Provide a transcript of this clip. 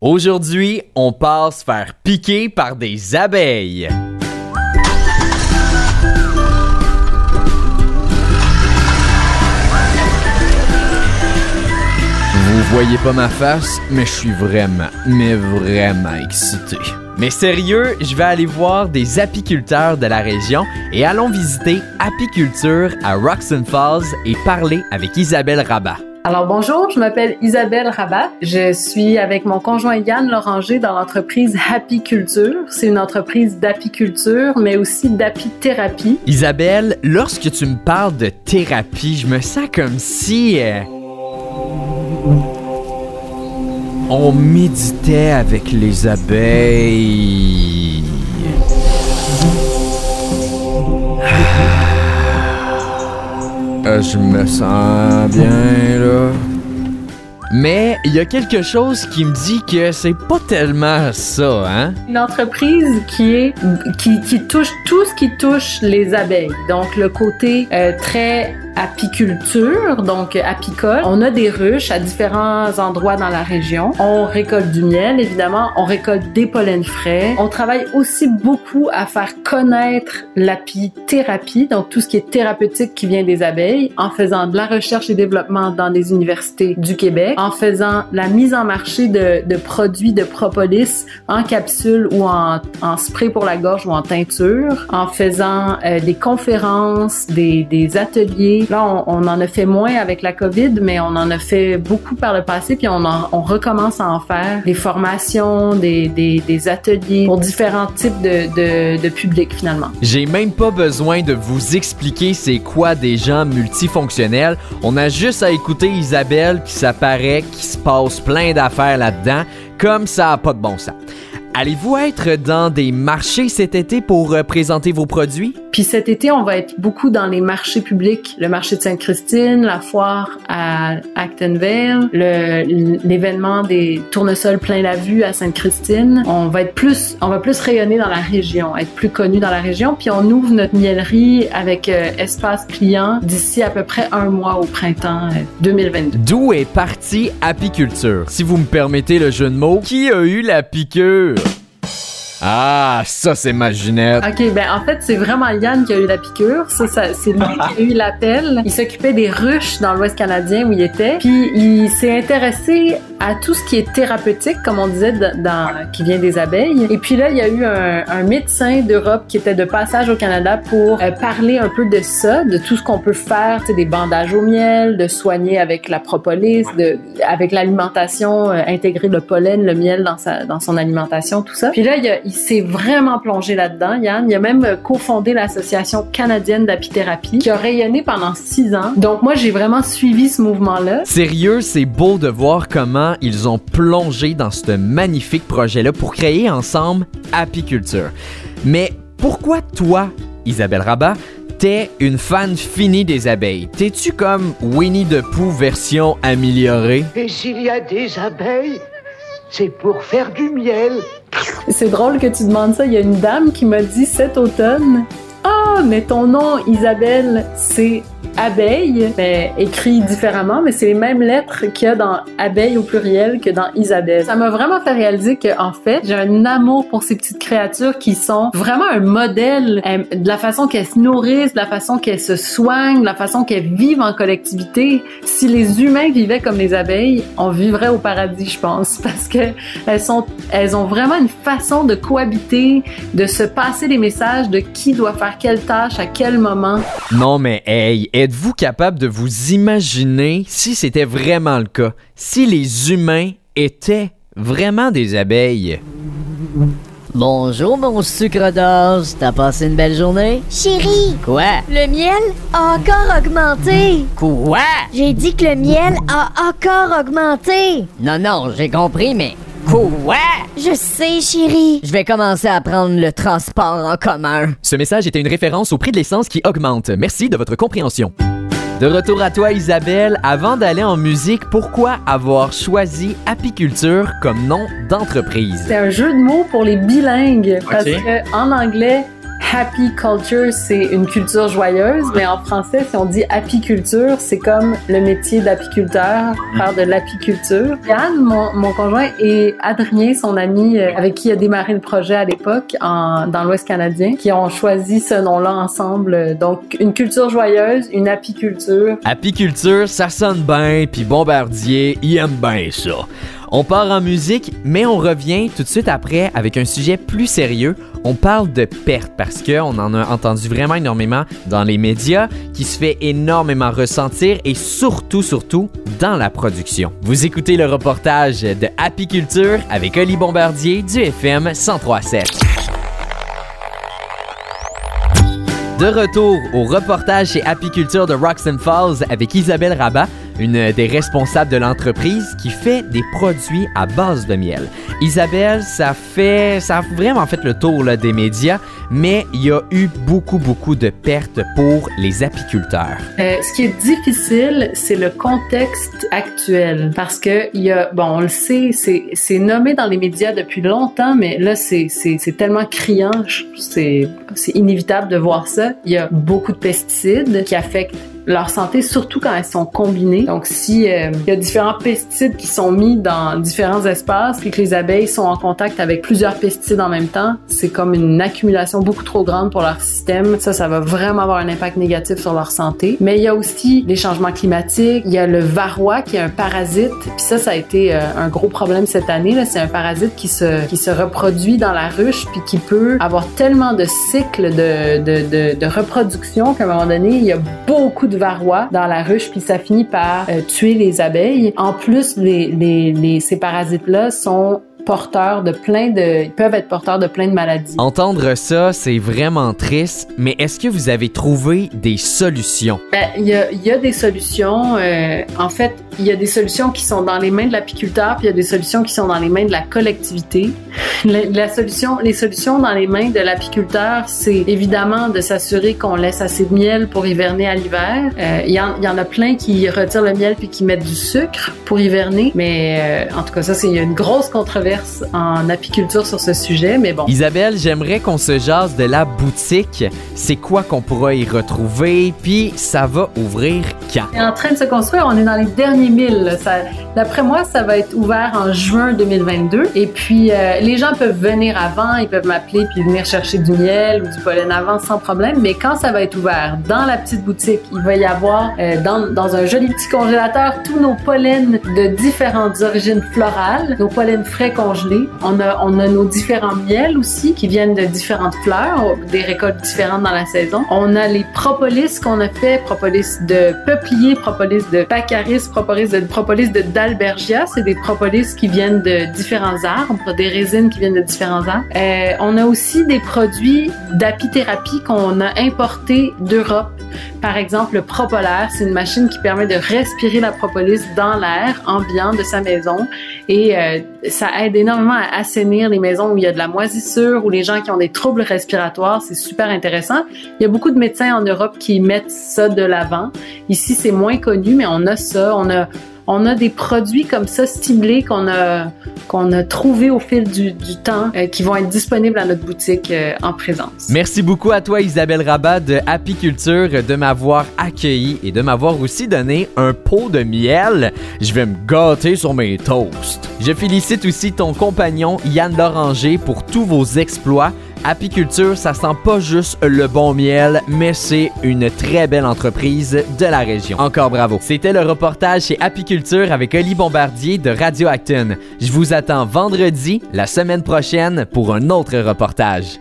Aujourd'hui, on passe faire piquer par des abeilles. Vous voyez pas ma face, mais je suis vraiment, mais vraiment excité. Mais sérieux, je vais aller voir des apiculteurs de la région et allons visiter Apiculture à Roxon Falls et parler avec Isabelle Rabat. Alors bonjour, je m'appelle Isabelle Rabat. Je suis avec mon conjoint Yann Loranger dans l'entreprise Apiculture. C'est une entreprise d'apiculture, mais aussi d'apithérapie. Isabelle, lorsque tu me parles de thérapie, je me sens comme si... euh, on méditait avec les abeilles. Ah, je me sens bien là. Mais il y a quelque chose qui me dit que c'est pas tellement ça, hein? Une entreprise qui est qui, qui touche tout ce qui touche les abeilles. Donc le côté euh, très apiculture, donc apicole. On a des ruches à différents endroits dans la région. On récolte du miel, évidemment. On récolte des pollens frais. On travaille aussi beaucoup à faire connaître l'apithérapie, donc tout ce qui est thérapeutique qui vient des abeilles, en faisant de la recherche et développement dans des universités du Québec, en faisant la mise en marché de, de produits de propolis en capsule ou en, en spray pour la gorge ou en teinture, en faisant euh, des conférences, des, des ateliers. Là, on, en a fait moins avec la COVID, mais on en a fait beaucoup par le passé, puis on, en, on recommence à en faire des formations, des, ateliers pour différents types de, de, publics finalement. J'ai même pas besoin de vous expliquer c'est quoi des gens multifonctionnels. On a juste à écouter Isabelle puis ça paraît qu'il se passe plein d'affaires là-dedans, comme ça a pas de bon sens. Allez-vous être dans des marchés cet été pour euh, présenter vos produits? Puis cet été, on va être beaucoup dans les marchés publics, le marché de Sainte-Christine, la foire à Actonville, le- l'événement des tournesols plein la vue à Sainte-Christine. On va être plus, on va plus rayonner dans la région, être plus connu dans la région. Puis on ouvre notre miellerie avec euh, espace client d'ici à peu près un mois au printemps euh, 2022. D'où est partie apiculture? Si vous me permettez le jeu de mots, qui a eu la piqûre? Ah, ça c'est ma Ginette. OK, ben en fait, c'est vraiment Yann qui a eu la piqûre. Ça, ça c'est lui qui a eu l'appel. Il s'occupait des ruches dans l'Ouest canadien où il était. Puis il s'est intéressé à tout ce qui est thérapeutique, comme on disait, dans, qui vient des abeilles. Et puis là, il y a eu un, un médecin d'Europe qui était de passage au Canada pour euh, parler un peu de ça, de tout ce qu'on peut faire, des bandages au miel, de soigner avec la propolis, de, avec l'alimentation, euh, intégrer le pollen, le miel dans, sa, dans son alimentation, tout ça. Puis là, il, a- il s'est vraiment plongé là-dedans, Yann. Il a même euh, cofondé l'Association canadienne d'apithérapie qui a rayonné pendant six ans. Donc moi, j'ai vraiment suivi ce mouvement-là. Sérieux, c'est beau de voir comment ils ont plongé dans ce magnifique projet-là pour créer ensemble Apiculture. Mais pourquoi toi, Isabelle Rabat, t'es une fan finie des abeilles? T'es-tu comme Winnie the Pooh version améliorée? Et s'il y a des abeilles, c'est pour faire du miel. C'est drôle que tu demandes ça. Il y a une dame qui m'a dit cet automne Ah, mais ton nom, Isabelle, c'est abeille. Mais écrit différemment, mais c'est les mêmes lettres qu'il y a dans abeille au pluriel que dans Isabelle. Ça m'a vraiment fait réaliser que, en fait, j'ai un amour pour ces petites créatures qui sont vraiment un modèle euh, de la façon qu'elles se nourrissent, de la façon qu'elles se soignent, de la façon qu'elles vivent en collectivité. Si les humains vivaient comme les abeilles, on vivrait au paradis, je pense, parce que elles sont, elles ont vraiment une façon de cohabiter, de se passer des messages de qui doit faire quelle tâche à quel moment. Non mais hey, êtes-vous capable de vous imaginer si c'était vraiment le cas? Si les humains étaient vraiment des abeilles? Bonjour mon sucre d'orge, t'as passé une belle journée? Chérie, Quoi? le miel a encore augmenté. Quoi? J'ai dit que le miel a encore augmenté. Non, non, j'ai compris, mais quoi? Je sais, chérie. Je vais commencer à prendre le transport en commun. Ce message était une référence au prix de l'essence qui augmente. Merci de votre compréhension. De retour à toi Isabelle, avant d'aller en musique, pourquoi avoir choisi apiculture comme nom d'entreprise? C'est un jeu de mots pour les bilingues parce que en anglais, happy culture, c'est une culture joyeuse, mais en français, si on dit apiculture, c'est comme le métier d'apiculteur, faire de l'apiculture. Yann, mon, mon conjoint, et Adrien, son ami euh, avec qui il a démarré le projet à l'époque dans l'Ouest canadien, qui ont choisi ce nom-là ensemble. Donc, une culture joyeuse, une apiculture. Apiculture, ça sonne bien, puis Bombardier, il aime bien ça. On part en musique, mais on revient tout de suite après avec un sujet plus sérieux. On parle de perte parce qu'on en a entendu vraiment énormément dans les médias, qui se fait énormément ressentir et surtout, surtout dans la production. Vous écoutez le reportage de Apiculture avec Oli Bombardier du FM 1037. De retour au reportage chez Apiculture de Roxham Falls avec Isabelle Rabat, une des responsables de l'entreprise qui fait des produits à base de miel. Isabelle, ça fait, ça a vraiment fait le tour des médias, mais il y a eu beaucoup, beaucoup de pertes pour les apiculteurs. Euh, ce qui est difficile, c'est le contexte actuel, parce que y a, bon, on le sait, c'est, nommé dans les médias depuis longtemps, mais là, c'est, tellement criant, c'est inévitable de voir ça. Il y a beaucoup de pesticides qui affectent leur santé, surtout quand elles sont combinées. Donc, si euh, il y a différents pesticides qui sont mis dans différents espaces, puis que les abeilles sont en contact avec plusieurs pesticides en même temps, c'est comme une accumulation beaucoup trop grande pour leur système. Ça, ça va vraiment avoir un impact négatif sur leur santé. Mais il y a aussi les changements climatiques. Il y a le varroa qui est un parasite. Puis ça, ça a été euh, un gros problème cette année. C'est un parasite qui se qui se reproduit dans la ruche puis qui peut avoir tellement de cycles de de, de, de reproduction qu'à un moment donné, il y a beaucoup de varroa dans la ruche, puis ça finit par euh, tuer les abeilles. En plus, les, les, les ces parasites-là sont porteurs de plein de ils peuvent être porteurs de plein de maladies. Entendre ça, c'est vraiment triste, mais est-ce que vous avez trouvé des solutions? Ben, il y, a, il y a des solutions. euh, en fait, il y a des solutions qui sont dans les mains de l'apiculteur, puis il y a des solutions qui sont dans les mains de la collectivité. La, la solution, les solutions dans les mains de l'apiculteur, c'est évidemment de s'assurer qu'on laisse assez de miel pour hiverner à l'hiver. Euh, Il y, en, il y en a plein qui retirent le miel puis qui mettent du sucre pour hiverner, mais euh, en tout cas, ça, c'est une grosse controverse en apiculture sur ce sujet, mais bon. Isabelle, j'aimerais qu'on se jase de la boutique. C'est quoi qu'on pourra y retrouver? Puis ça va ouvrir quand? est en train de se construire. On est dans les derniers milles. D'après moi, ça va être ouvert en juin 2022. Et puis, euh, les gens peuvent venir avant, ils peuvent m'appeler puis venir chercher du miel ou du pollen avant sans problème. Mais quand ça va être ouvert dans la petite boutique, il va y avoir euh, dans, dans un joli petit congélateur tous nos pollens de différentes origines florales, nos pollens frais On a, nos différents miels aussi qui viennent de différentes fleurs, des récoltes différentes dans la saison. On a les propolis qu'on a fait, propolis de peuplier, propolis de baccharis, propolis de, propolis de dalbergia. C'est des propolis qui viennent de différents arbres, des résines qui viennent de différents arbres. Euh, on a aussi des produits d'apithérapie qu'on a importés d'Europe. Par exemple, le propolaire, c'est une machine qui permet de respirer la propolis dans l'air ambiant de sa maison et euh, ça aide énormément à assainir les maisons où il y a de la moisissure ou les gens qui ont des troubles respiratoires. C'est super intéressant. Il y a beaucoup de médecins en Europe qui mettent ça de l'avant. Ici, c'est moins connu, mais on a ça. On a on a des produits comme ça ciblés qu'on a qu'on a trouvé au fil du, temps euh, qui vont être disponibles à notre boutique euh, en présence. Merci beaucoup à toi Isabelle Rabat de Apiculture de m'avoir accueilli et de m'avoir aussi donné un pot de miel. Je vais me gâter sur mes toasts. Je félicite aussi ton compagnon Yann Loranger pour tous vos exploits. Apiculture, ça sent pas juste le bon miel, mais c'est une très belle entreprise de la région. Encore bravo. C'était le reportage chez Apiculture avec Oli Bombardier de Radio Acton. Je vous attends vendredi, la semaine prochaine, pour un autre reportage.